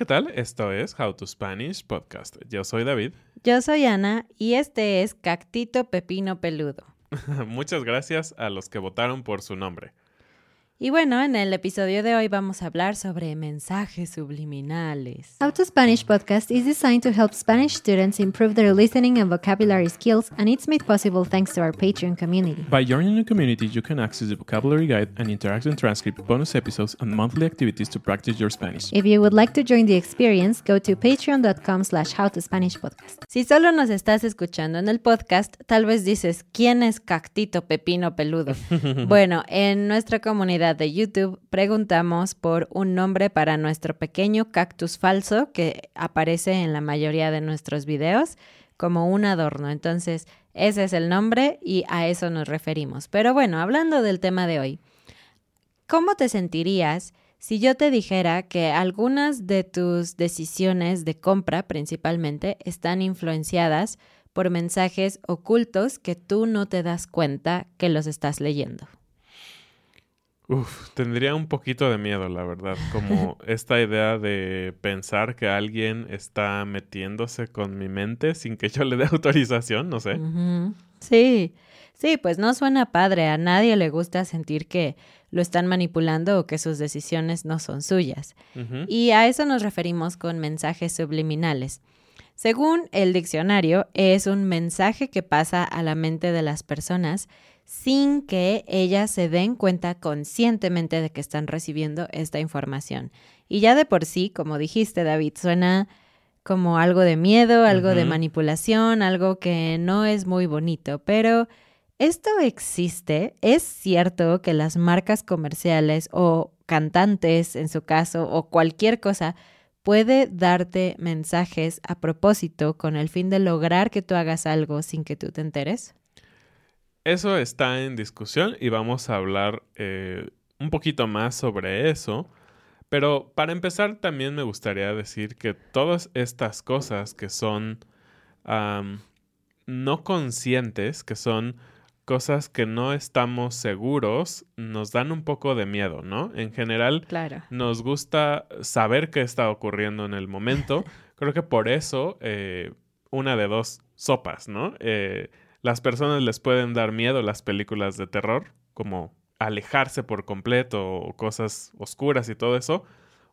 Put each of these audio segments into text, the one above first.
¿Qué tal? Esto es How to Spanish Podcast. Yo soy David. Yo soy Ana y este es Cactito Pepino Peludo. Muchas gracias a los que votaron por su nombre. Y bueno, en el episodio de hoy vamos a hablar sobre mensajes subliminales. How to Spanish podcast is designed to help Spanish students improve their listening and vocabulary skills, and it's made possible thanks to our Patreon community. By joining the community, you can access the vocabulary guide and interactive transcript, bonus episodes, and monthly activities to practice your Spanish. If you would like to join the experience, go to patreon.com slash howtospanishpodcast. Si solo nos estás escuchando en el podcast, tal vez dices, ¿quién es Cactito Pepino Peludo? bueno, en nuestra comunidad de YouTube preguntamos por un nombre para nuestro pequeño cactus falso que aparece en la mayoría de nuestros videos como un adorno. Entonces, ese es el nombre y a eso nos referimos. Pero bueno, hablando del tema de hoy, ¿cómo te sentirías si yo te dijera que algunas de tus decisiones de compra principalmente están influenciadas por mensajes ocultos que tú no te das cuenta que los estás leyendo? Uf, tendría un poquito de miedo, la verdad, como esta idea de pensar que alguien está metiéndose con mi mente sin que yo le dé autorización, no sé. Sí, sí, pues no suena padre. A nadie le gusta sentir que lo están manipulando o que sus decisiones no son suyas. Y a eso nos referimos con mensajes subliminales. Según el diccionario, es un mensaje que pasa a la mente de las personas sin que ellas se den cuenta conscientemente de que están recibiendo esta información. Y ya de por sí, como dijiste, David, suena como algo de miedo, algo de manipulación, algo que no es muy bonito, pero esto existe. Es cierto que las marcas comerciales o cantantes, en su caso, o cualquier cosa, puede darte mensajes a propósito con el fin de lograr que tú hagas algo sin que tú te enteres. Eso está en discusión y vamos a hablar eh, un poquito más sobre eso. Pero para empezar también me gustaría decir que todas estas cosas que son no conscientes, que son cosas que no estamos seguros, nos dan un poco de miedo, ¿no? En general, Claro. nos gusta saber qué está ocurriendo en el momento. Creo que por eso, eh, una de dos sopas, ¿no? Eh, las personas les pueden dar miedo las películas de terror, como alejarse por completo o cosas oscuras y todo eso,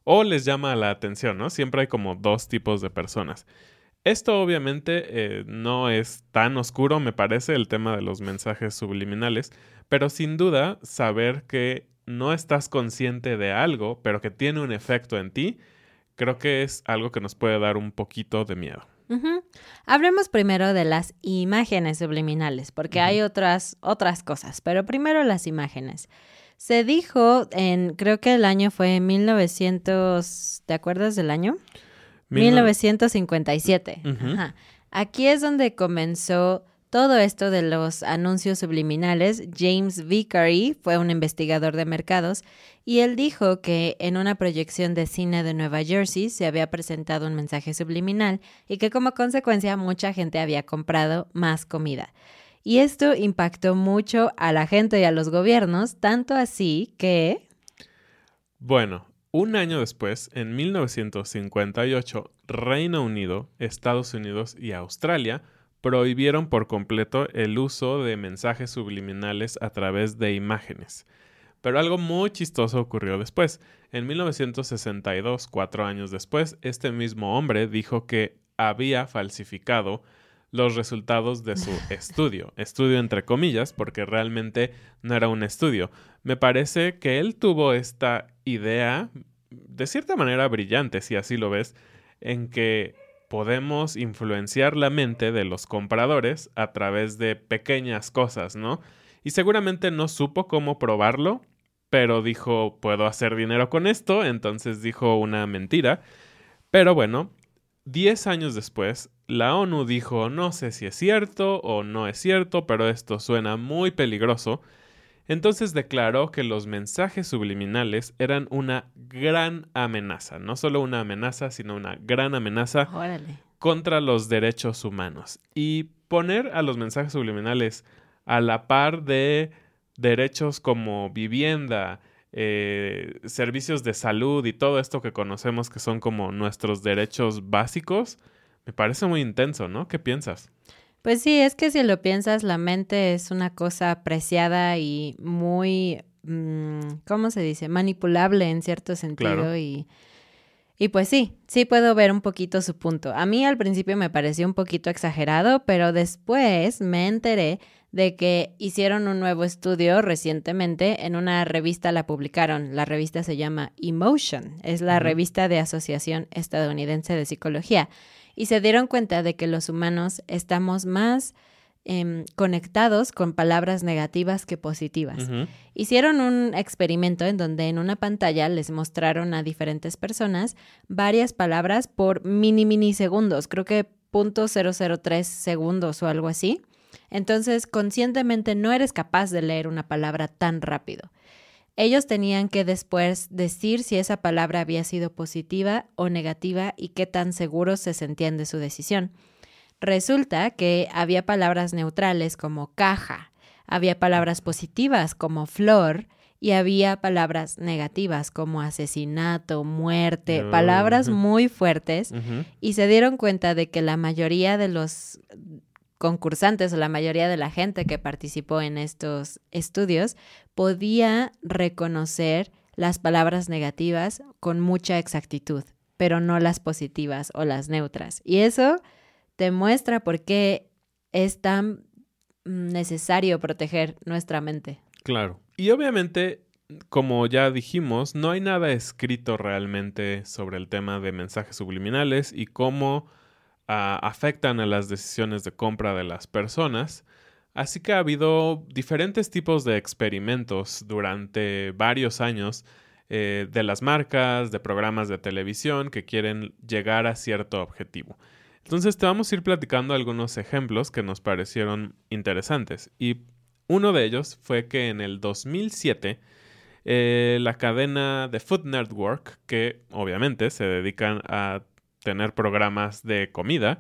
o les llama la atención, ¿no? Siempre hay como dos tipos de personas. Esto obviamente eh, no es tan oscuro, me parece, el tema de los mensajes subliminales, pero sin duda saber que no estás consciente de algo, pero que tiene un efecto en ti, creo que es algo que nos puede dar un poquito de miedo. Hablemos primero de las imágenes subliminales, porque hay otras, otras cosas, pero primero las imágenes. Se dijo en, creo que el año fue 1900, ¿te acuerdas del año? Mil no- 1957. Ujú. Ajá. Aquí es donde comenzó todo esto de los anuncios subliminales. James Vicary fue un investigador de mercados y él dijo que en una proyección de cine de Nueva Jersey se había presentado un mensaje subliminal y que como consecuencia mucha gente había comprado más comida. Y esto impactó mucho a la gente y a los gobiernos, tanto así que... Bueno, un año después, en 1958, Reino Unido, Estados Unidos y Australia prohibieron por completo el uso de mensajes subliminales a través de imágenes. Pero algo muy chistoso ocurrió después. En 1962, cuatro años después, este mismo hombre dijo que había falsificado los resultados de su estudio. Estudio entre comillas, porque realmente no era un estudio. Me parece que él tuvo esta idea, de cierta manera brillante, si así lo ves, en que podemos influenciar la mente de los compradores a través de pequeñas cosas, ¿no? Y seguramente no supo cómo probarlo, pero dijo, puedo hacer dinero con esto, entonces dijo una mentira. Pero bueno, 10 años después, la ONU dijo, no sé si es cierto o no es cierto, pero esto suena muy peligroso. Entonces declaró que los mensajes subliminales eran una gran amenaza, no solo una amenaza, sino una gran amenaza Órale. contra los derechos humanos. Y poner a los mensajes subliminales a la par de derechos como vivienda, eh, servicios de salud y todo esto que conocemos que son como nuestros derechos básicos, me parece muy intenso, ¿no? ¿Qué piensas? Pues sí, es que si lo piensas, la mente es una cosa preciada y muy, mm, ¿cómo se dice? Manipulable en cierto sentido Claro. y, y pues sí, sí puedo ver un poquito su punto. A mí al principio me pareció un poquito exagerado, pero después me enteré de que hicieron un nuevo estudio recientemente en una revista, la publicaron. La revista se llama Emotion, es la revista de Asociación Estadounidense de Psicología. Y se dieron cuenta de que los humanos estamos más em, conectados con palabras negativas que positivas. Hicieron un experimento en donde en una pantalla les mostraron a diferentes personas varias palabras por mini minisegundos, creo que .003 segundos o algo así. Entonces, conscientemente no eres capaz de leer una palabra tan rápido. Ellos tenían que después decir si esa palabra había sido positiva o negativa y qué tan seguros se sentían de su decisión. Resulta que había palabras neutrales como caja, había palabras positivas como flor y había palabras negativas como asesinato, muerte, Oh, palabras muy fuertes y se dieron cuenta de que la mayoría de los concursantes o la mayoría de la gente que participó en estos estudios podía reconocer las palabras negativas con mucha exactitud, pero no las positivas o las neutras. Y eso te muestra por qué es tan mm, necesario proteger nuestra mente. Claro. Y obviamente, como ya dijimos, no hay nada escrito realmente sobre el tema de mensajes subliminales y cómo afectan a las decisiones de compra de las personas. Así que ha habido diferentes tipos de experimentos durante varios años eh, de las marcas, de programas de televisión que quieren llegar a cierto objetivo. Entonces te vamos a ir platicando algunos ejemplos que nos parecieron interesantes. Y uno de ellos fue que en el 2007 eh, la cadena de Food Network, que obviamente se dedican a tener programas de comida,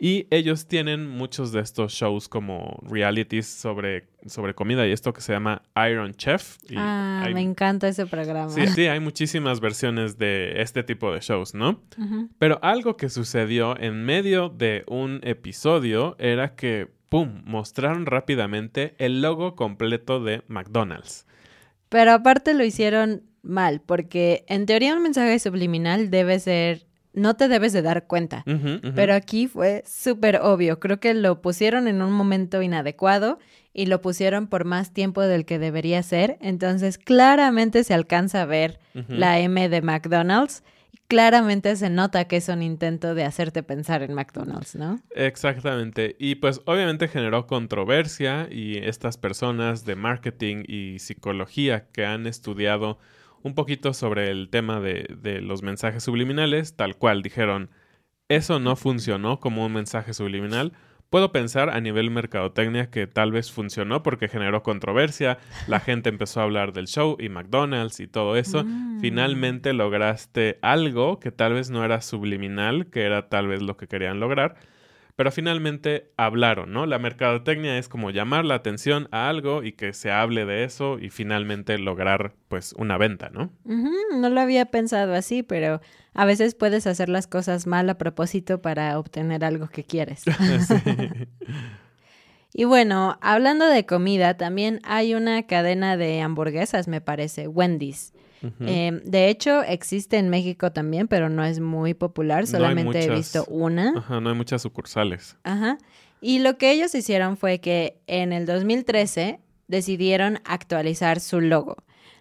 y ellos tienen muchos de estos shows como realities sobre, sobre comida y esto que se llama Iron Chef. Y ah, hay- me encanta ese programa. Sí, sí, hay muchísimas versiones de este tipo de shows, ¿no? Pero algo que sucedió en medio de un episodio era que, ¡pum!, mostraron rápidamente el logo completo de McDonald's. Pero aparte lo hicieron mal, porque en teoría un mensaje subliminal debe ser, no te debes de dar cuenta. Pero aquí fue súper obvio. Creo que lo pusieron en un momento inadecuado y lo pusieron por más tiempo del que debería ser. Entonces claramente se alcanza a ver la M de McDonald's. claramente se nota que es un intento de hacerte pensar en McDonald's, ¿no? Exactamente. Y pues obviamente generó controversia y estas personas de marketing y psicología que han estudiado un poquito sobre el tema de, de los mensajes subliminales, tal cual dijeron, eso no funcionó como un mensaje subliminal Puedo pensar a nivel mercadotecnia que tal vez funcionó porque generó controversia, la gente empezó a hablar del show y McDonald's y todo eso. Mm. Finalmente lograste algo que tal vez no era subliminal, que era tal vez lo que querían lograr, pero finalmente hablaron, ¿no? La mercadotecnia es como llamar la atención a algo y que se hable de eso y finalmente lograr pues una venta, ¿no? Ujú, No lo había pensado así, pero a veces puedes hacer las cosas mal a propósito para obtener algo que quieres. Y bueno, hablando de comida, también hay una cadena de hamburguesas, me parece, Wendy's. Eh, de hecho, existe en México también, pero no es muy popular, No solamente he visto una. Ajá, no hay muchas sucursales. Ajá. Y lo que ellos hicieron fue que en el 2013 decidieron actualizar su logo.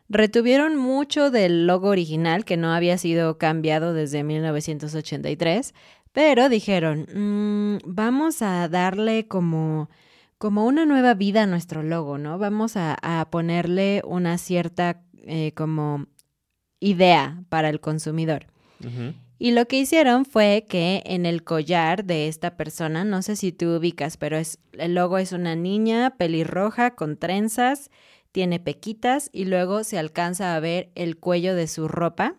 Retuvieron mucho del logo original que no había sido cambiado desde 1983, pero dijeron, "Mm, vamos a darle como, como una nueva vida a nuestro logo, ¿no? Vamos a, a ponerle una cierta eh, como idea para el consumidor. Y lo que hicieron fue que en el collar de esta persona, no sé si tú ubicas, pero es el logo es una niña pelirroja con trenzas, tiene pequitas y luego se alcanza a ver el cuello de su ropa.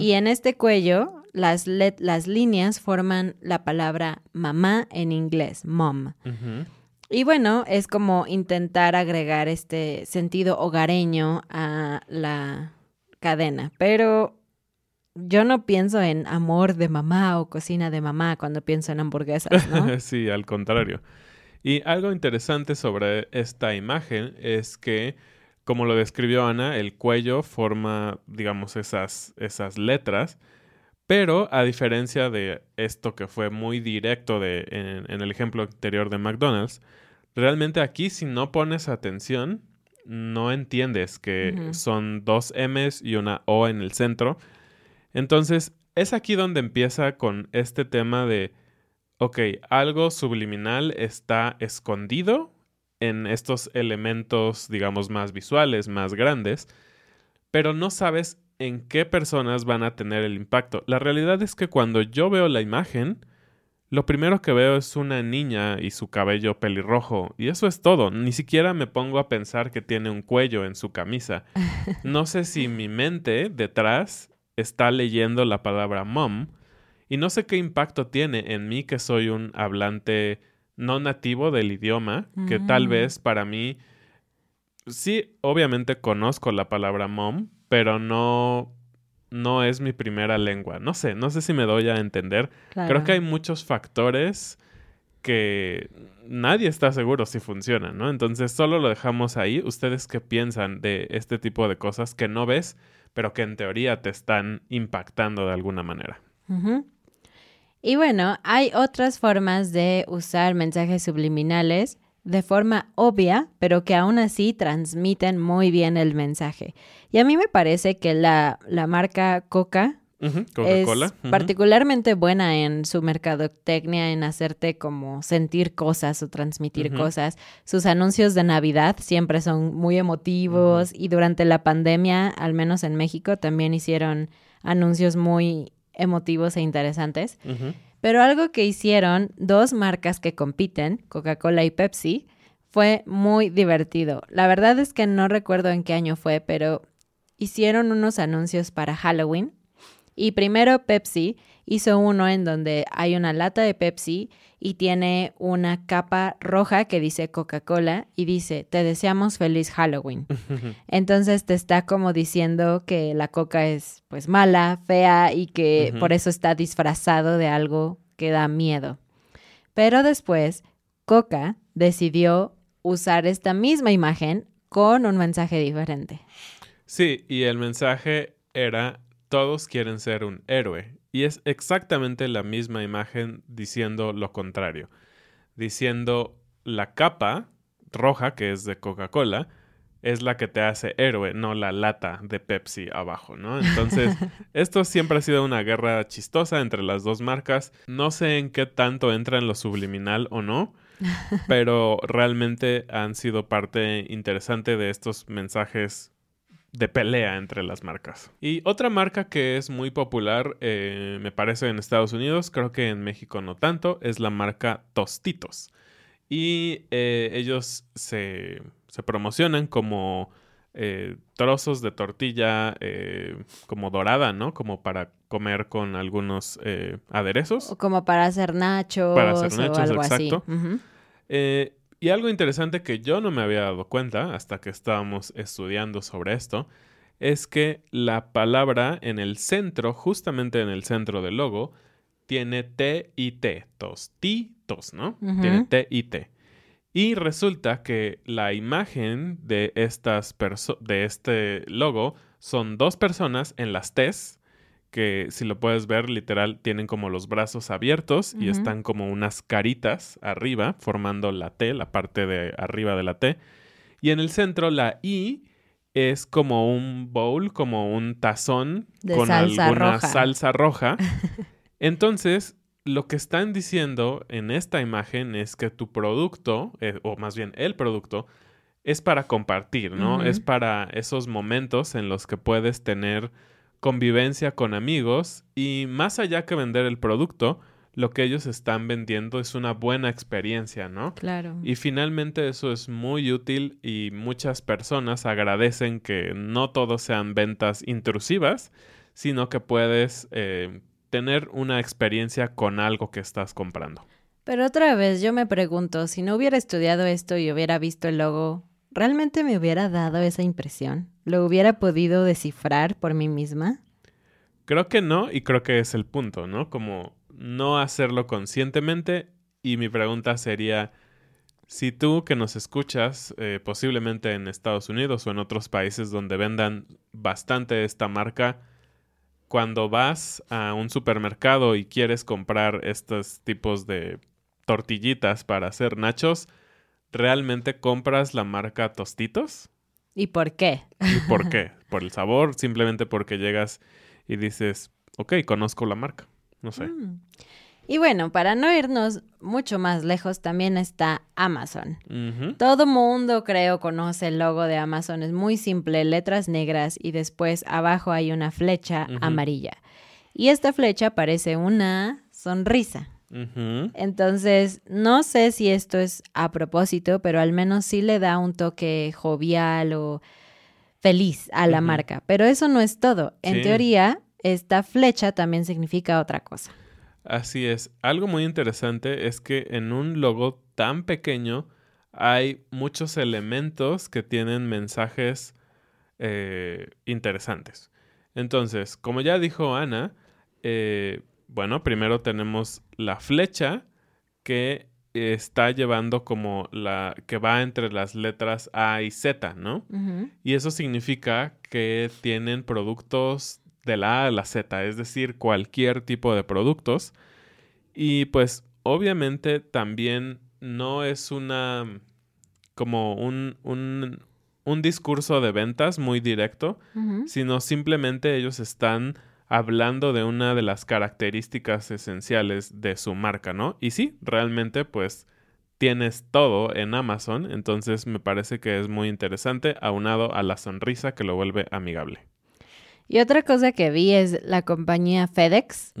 Y en este cuello las, let- las líneas forman la palabra mamá en inglés, mom. Ujú. Y bueno, es como intentar agregar este sentido hogareño a la cadena, pero yo no pienso en amor de mamá o cocina de mamá cuando pienso en hamburguesas, sí, al contrario. Y algo interesante sobre esta imagen es que, como lo describió Ana, el cuello forma, digamos, esas, esas letras, pero a diferencia de esto que fue muy directo de, en, en el ejemplo anterior de McDonald's, realmente aquí si no pones atención, no entiendes que son dos M's y una O en el centro. Entonces, es aquí donde empieza con este tema de, ok, algo subliminal está escondido en estos elementos, digamos, más visuales, más grandes, pero no sabes en qué personas van a tener el impacto. La realidad es que cuando yo veo la imagen, lo primero que veo es una niña y su cabello pelirrojo, y eso es todo. Ni siquiera me pongo a pensar que tiene un cuello en su camisa. No sé si mi mente detrás está leyendo la palabra mom, y no sé qué impacto tiene en mí que soy un hablante no nativo del idioma, que tal Mm. vez para mí, sí, obviamente conozco la palabra mom, pero no, no es mi primera lengua. No sé, no sé si me doy a entender. Creo que hay muchos factores que nadie está seguro si funcionan, ¿no? Entonces solo lo dejamos ahí. ¿Ustedes qué piensan de este tipo de cosas que no ves, pero que en teoría te están impactando de alguna manera? Y bueno, hay otras formas de usar mensajes subliminales de forma obvia, pero que aún así transmiten muy bien el mensaje. Y a mí me parece que la, la marca Coca Coca-Cola. es particularmente buena en su mercadotecnia, en hacerte como sentir cosas o transmitir cosas. Sus anuncios de Navidad siempre son muy emotivos y durante la pandemia, al menos en México, también hicieron anuncios muy emotivos e interesantes. Pero algo que hicieron dos marcas que compiten, Coca-Cola y Pepsi, fue muy divertido. La verdad es que no recuerdo en qué año fue, pero hicieron unos anuncios para Halloween. Y primero Pepsi hizo uno en donde hay una lata de Pepsi y tiene una capa roja que dice Coca-Cola y dice, te deseamos feliz Halloween. Entonces te está como diciendo que la coca es pues mala, fea y que por eso está disfrazado de algo que da miedo. Pero después Coca decidió usar esta misma imagen con un mensaje diferente. Sí, y el mensaje era, todos quieren ser un héroe. Y es exactamente la misma imagen diciendo lo contrario. Diciendo la capa roja, que es de Coca-Cola, es la que te hace héroe, no la lata de Pepsi abajo, ¿no? Entonces, esto siempre ha sido una guerra chistosa entre las dos marcas. No sé en qué tanto entra en lo subliminal o no, pero realmente han sido parte interesante de estos mensajes de pelea entre las marcas. Y otra marca que es muy popular, eh, me parece en Estados Unidos, creo que en México no tanto, es la marca Tostitos. Y eh, ellos se, se, promocionan como eh, trozos de tortilla como dorada, ¿no? Como para comer con algunos aderezos. O como para hacer nachos. Para hacer nachos, o algo exacto. Así. Y algo interesante que yo no me había dado cuenta hasta que estábamos estudiando sobre esto, es que la palabra en el centro, justamente en el centro del logo, tiene T y T, tostitos, ¿no? Tiene T y T. Y resulta que la imagen de, estas de este logo son dos personas en las T's que si lo puedes ver literal tienen como los brazos abiertos y están como unas caritas arriba formando la T, la parte de arriba de la T. Y en el centro la I es como un bowl, como un tazón con alguna salsa roja. Entonces, lo que están diciendo en esta imagen es que tu producto, eh, o más bien el producto, es para compartir, ¿no? Es para esos momentos en los que puedes tener convivencia con amigos y más allá que vender el producto, lo que ellos están vendiendo es una buena experiencia, ¿no? Claro. Y finalmente eso es muy útil y muchas personas agradecen que no todos sean ventas intrusivas, sino que puedes eh, tener una experiencia con algo que estás comprando. Pero otra vez yo me pregunto, si no hubiera estudiado esto y hubiera visto el logo, ¿realmente me hubiera dado esa impresión? ¿Lo hubiera podido descifrar por mí misma? Creo que no, y creo que es el punto, ¿no? Como no hacerlo conscientemente. Y mi pregunta sería, si tú que nos escuchas, eh, posiblemente en Estados Unidos o en otros países donde vendan bastante esta marca, cuando vas a un supermercado y quieres comprar estos tipos de tortillitas para hacer nachos, ¿realmente compras la marca Tostitos? ¿Y por qué? ¿Y por qué? ¿Por el sabor? Simplemente porque llegas y dices, ok, conozco la marca. No sé. Mm. Y bueno, para no irnos mucho más lejos, también está Amazon. Todo mundo, creo, conoce el logo de Amazon. Es muy simple, letras negras y después abajo hay una flecha amarilla. Y esta flecha parece una sonrisa. Entonces, no sé si esto es a propósito, pero al menos sí le da un toque jovial o feliz a la marca. Pero eso no es todo. En teoría, esta flecha también significa otra cosa. Así es. Algo muy interesante es que en un logo tan pequeño hay muchos elementos que tienen mensajes eh, interesantes. Entonces, como ya dijo Ana, eh, bueno, primero tenemos la flecha que está llevando como la que va entre las letras A y Z, ¿no? Y eso significa que tienen productos de la A a la Z, es decir, cualquier tipo de productos. Y pues obviamente también no es una como un, un, un discurso de ventas muy directo, sino simplemente ellos están hablando de una de las características esenciales de su marca, ¿no? Y sí, realmente pues tienes todo en Amazon, entonces me parece que es muy interesante, aunado a la sonrisa que lo vuelve amigable. Y otra cosa que vi es la compañía FedEx,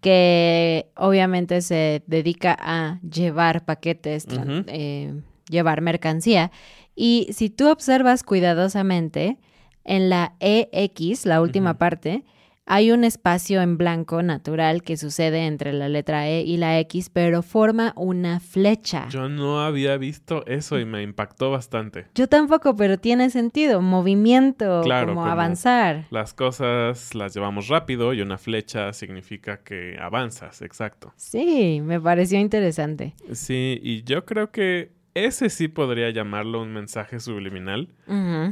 que obviamente se dedica a llevar paquetes, eh, llevar mercancía. Y si tú observas cuidadosamente, en la EX, la última parte, hay un espacio en blanco natural que sucede entre la letra E y la X, pero forma una flecha. Yo no había visto eso y me impactó bastante. Yo tampoco, pero tiene sentido, movimiento, como, avanzar. Las cosas las llevamos rápido y una flecha significa que avanzas, exacto. Sí, me pareció interesante. Sí, y yo creo que ese sí podría llamarlo un mensaje subliminal.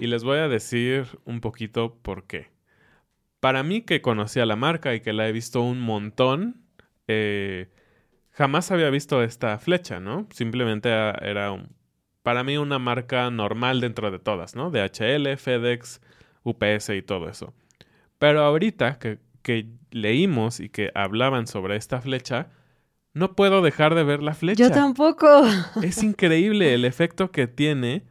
Y les voy a decir un poquito por qué. Para mí que conocía la marca y que la he visto un montón, eh, jamás había visto esta flecha, ¿no? Simplemente era un, para mí una marca normal dentro de todas, ¿no? DHL, FedEx, UPS y todo eso. Pero ahorita que, que leímos y que hablaban sobre esta flecha, no puedo dejar de ver la flecha. Yo tampoco. Es increíble el efecto que tiene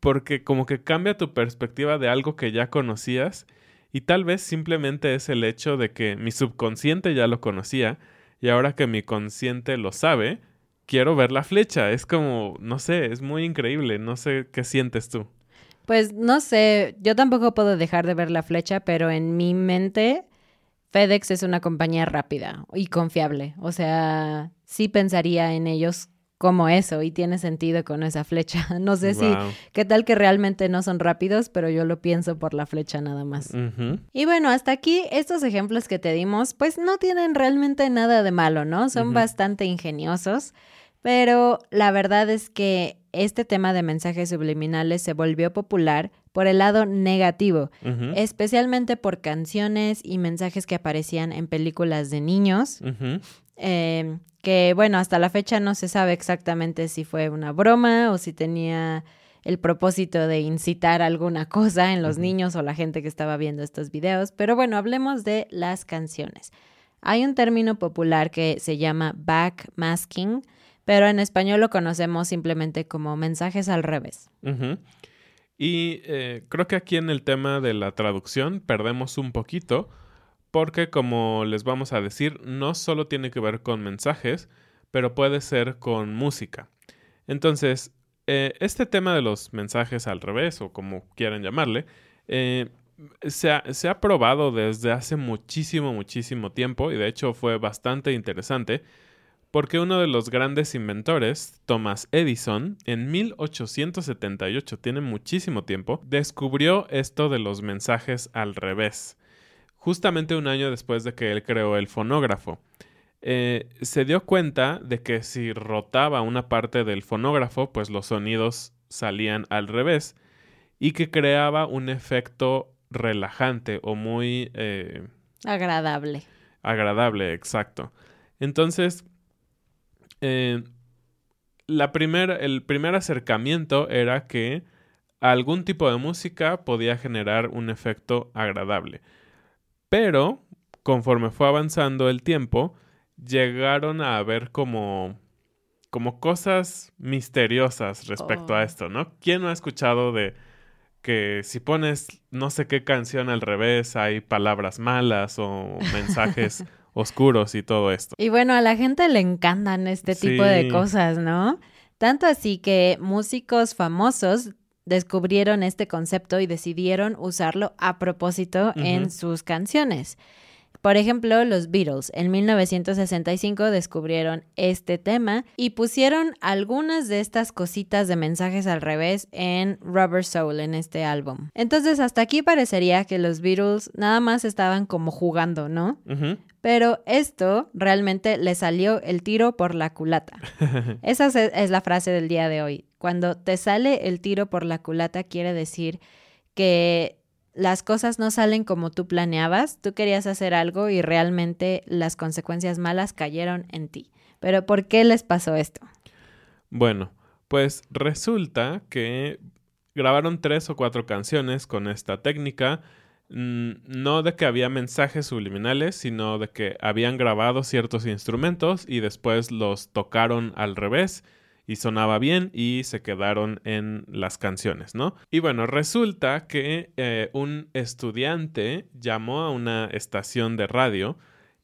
porque como que cambia tu perspectiva de algo que ya conocías y tal vez simplemente es el hecho de que mi subconsciente ya lo conocía y ahora que mi consciente lo sabe, quiero ver la flecha. Es como, no sé, es muy increíble. No sé qué sientes tú. Pues no sé, yo tampoco puedo dejar de ver la flecha, pero en mi mente FedEx es una compañía rápida y confiable. O sea, sí pensaría en ellos como eso y tiene sentido con esa flecha. No sé si, qué tal que realmente no son rápidos, pero yo lo pienso por la flecha nada más. Y bueno, hasta aquí estos ejemplos que te dimos, pues no tienen realmente nada de malo, ¿no? Son bastante ingeniosos, pero la verdad es que este tema de mensajes subliminales se volvió popular por el lado negativo, especialmente por canciones y mensajes que aparecían en películas de niños. Em, que bueno, hasta la fecha no se sabe exactamente si fue una broma o si tenía el propósito de incitar alguna cosa en los niños o la gente que estaba viendo estos videos. Pero bueno, hablemos de las canciones. Hay un término popular que se llama backmasking, pero en español lo conocemos simplemente como mensajes al revés. Y eh, creo que aquí en el tema de la traducción perdemos un poquito, porque como les vamos a decir, no solo tiene que ver con mensajes, pero puede ser con música. Entonces, eh, este tema de los mensajes al revés, o como quieran llamarle, eh, se, ha, se ha probado desde hace muchísimo, muchísimo tiempo, y de hecho fue bastante interesante porque uno de los grandes inventores, Thomas Edison, en 1878, tiene muchísimo tiempo, descubrió esto de los mensajes al revés, justamente un año después de que él creó el fonógrafo. Eh, se dio cuenta de que si rotaba una parte del fonógrafo, pues los sonidos salían al revés y que creaba un efecto relajante o muy... Eh, agradable. Agradable, exacto. Entonces, eh, la el primer acercamiento era que algún tipo de música podía generar un efecto agradable. Pero, conforme fue avanzando el tiempo, llegaron a haber como, como cosas misteriosas respecto a oh. esto, ¿no? ¿Quién no ha escuchado de que si pones no sé qué canción al revés hay palabras malas o mensajes oscuros y todo esto. Y bueno, a la gente le encantan este tipo de cosas, ¿no? Tanto así que músicos famosos descubrieron este concepto y decidieron usarlo a propósito en sus canciones. Por ejemplo, los Beatles en 1965 descubrieron este tema y pusieron algunas de estas cositas de mensajes al revés en Rubber Soul en este álbum. Entonces, hasta aquí parecería que los Beatles nada más estaban como jugando, ¿no? Pero esto realmente le salió el tiro por la culata. Esa es la frase del día de hoy. Cuando te sale el tiro por la culata quiere decir que las cosas no salen como tú planeabas, tú querías hacer algo y realmente las consecuencias malas cayeron en ti. Pero ¿por qué les pasó esto? Bueno, pues resulta que grabaron tres o cuatro canciones con esta técnica, mm, no de que había mensajes subliminales, sino de que habían grabado ciertos instrumentos y después los tocaron al revés y sonaba bien y se quedaron en las canciones, ¿no? Y bueno, resulta que eh, un estudiante llamó a una estación de radio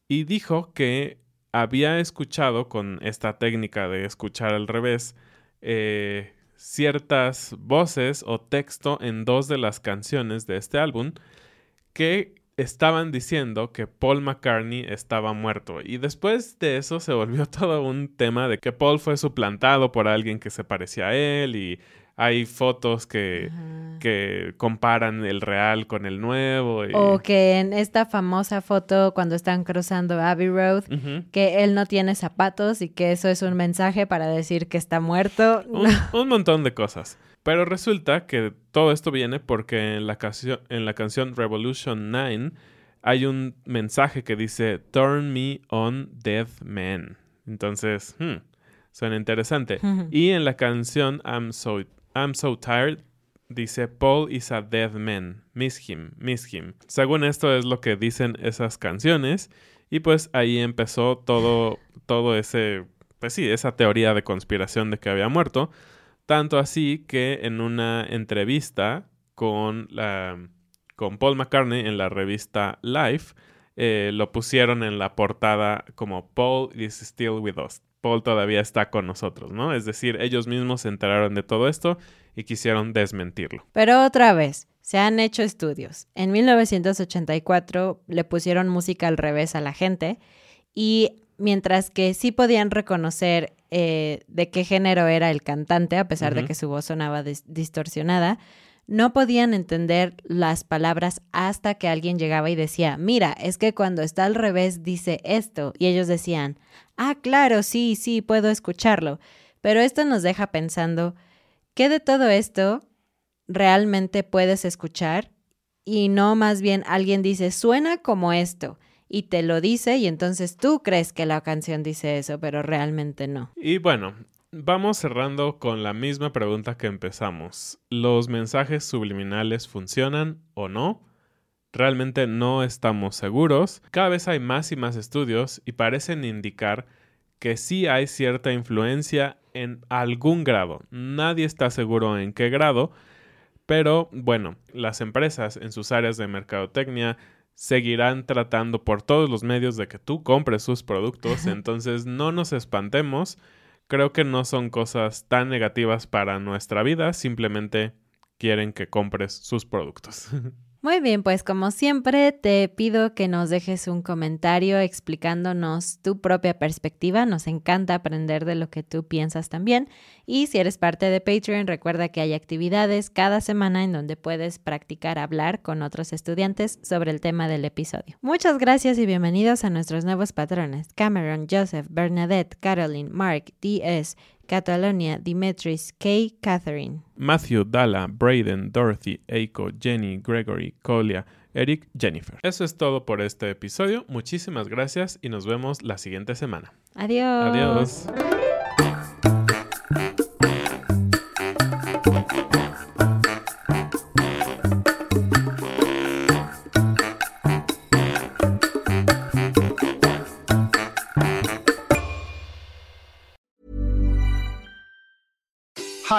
y dijo que había escuchado con esta técnica de escuchar al revés eh, ciertas voces o texto en dos de las canciones de este álbum que estaban diciendo que Paul McCartney estaba muerto. Y después de eso se volvió todo un tema de que Paul fue suplantado por alguien que se parecía a él y hay fotos que, que comparan el real con el nuevo. O que en esta famosa foto cuando están cruzando Abbey Road, que él no tiene zapatos y que eso es un mensaje para decir que está muerto. un montón de cosas. Pero resulta que todo esto viene porque en la, canción, en la canción Revolution 9 hay un mensaje que dice Turn me on dead man. Entonces, hmm, Suena interesante. Y en la canción I'm So, I'm so Tired dice Paul is a dead man. Miss him, miss him. Según esto es lo que dicen esas canciones. Y pues ahí empezó todo, todo ese, pues sí, esa teoría de conspiración de que había muerto. Tanto así que en una entrevista con, con Paul McCartney en la revista Life, eh, lo pusieron en la portada como Paul is still with us. Paul todavía está con nosotros, ¿no? Es decir, ellos mismos se enteraron de todo esto y quisieron desmentirlo. Pero otra vez, se han hecho estudios. En 1984 le pusieron música al revés a la gente y mientras que sí podían reconocer eh, de qué género era el cantante, a pesar de que su voz sonaba distorsionada, no podían entender las palabras hasta que alguien llegaba y decía, mira, es que cuando está al revés dice esto. Y ellos decían, ah, claro, sí, sí, puedo escucharlo. Pero esto nos deja pensando, ¿qué de todo esto realmente puedes escuchar? Y no más bien alguien dice, suena como esto. Y te lo dice y entonces tú crees que la canción dice eso, pero realmente no. Y bueno, Vamos cerrando con la misma pregunta que empezamos. ¿Los mensajes subliminales funcionan o no? Realmente no estamos seguros. Cada vez hay más y más estudios y parecen indicar que sí hay cierta influencia en algún grado. Nadie está seguro en qué grado, pero bueno, las empresas en sus áreas de mercadotecnia seguirán tratando por todos los medios de que tú compres sus productos, entonces no nos espantemos. Creo que no son cosas tan negativas para nuestra vida, simplemente quieren que compres sus productos. Muy bien, pues como siempre te pido que nos dejes un comentario explicándonos tu propia perspectiva. Nos encanta aprender de lo que tú piensas también. Y si eres parte de Patreon, recuerda que hay actividades cada semana en donde puedes practicar hablar con otros estudiantes sobre el tema del episodio. Muchas gracias y bienvenidos a nuestros nuevos patrones. Cameron, Joseph, Bernadette, Caroline, Mark, D.S., Catalonia, Dimitris, Kay, Catherine. Matthew, Dala, Braden, Dorothy, Eiko, Jenny, Gregory, Colia, Eric, Jennifer. Eso es todo por este episodio. Muchísimas gracias y nos vemos la siguiente semana. Adiós. Adiós.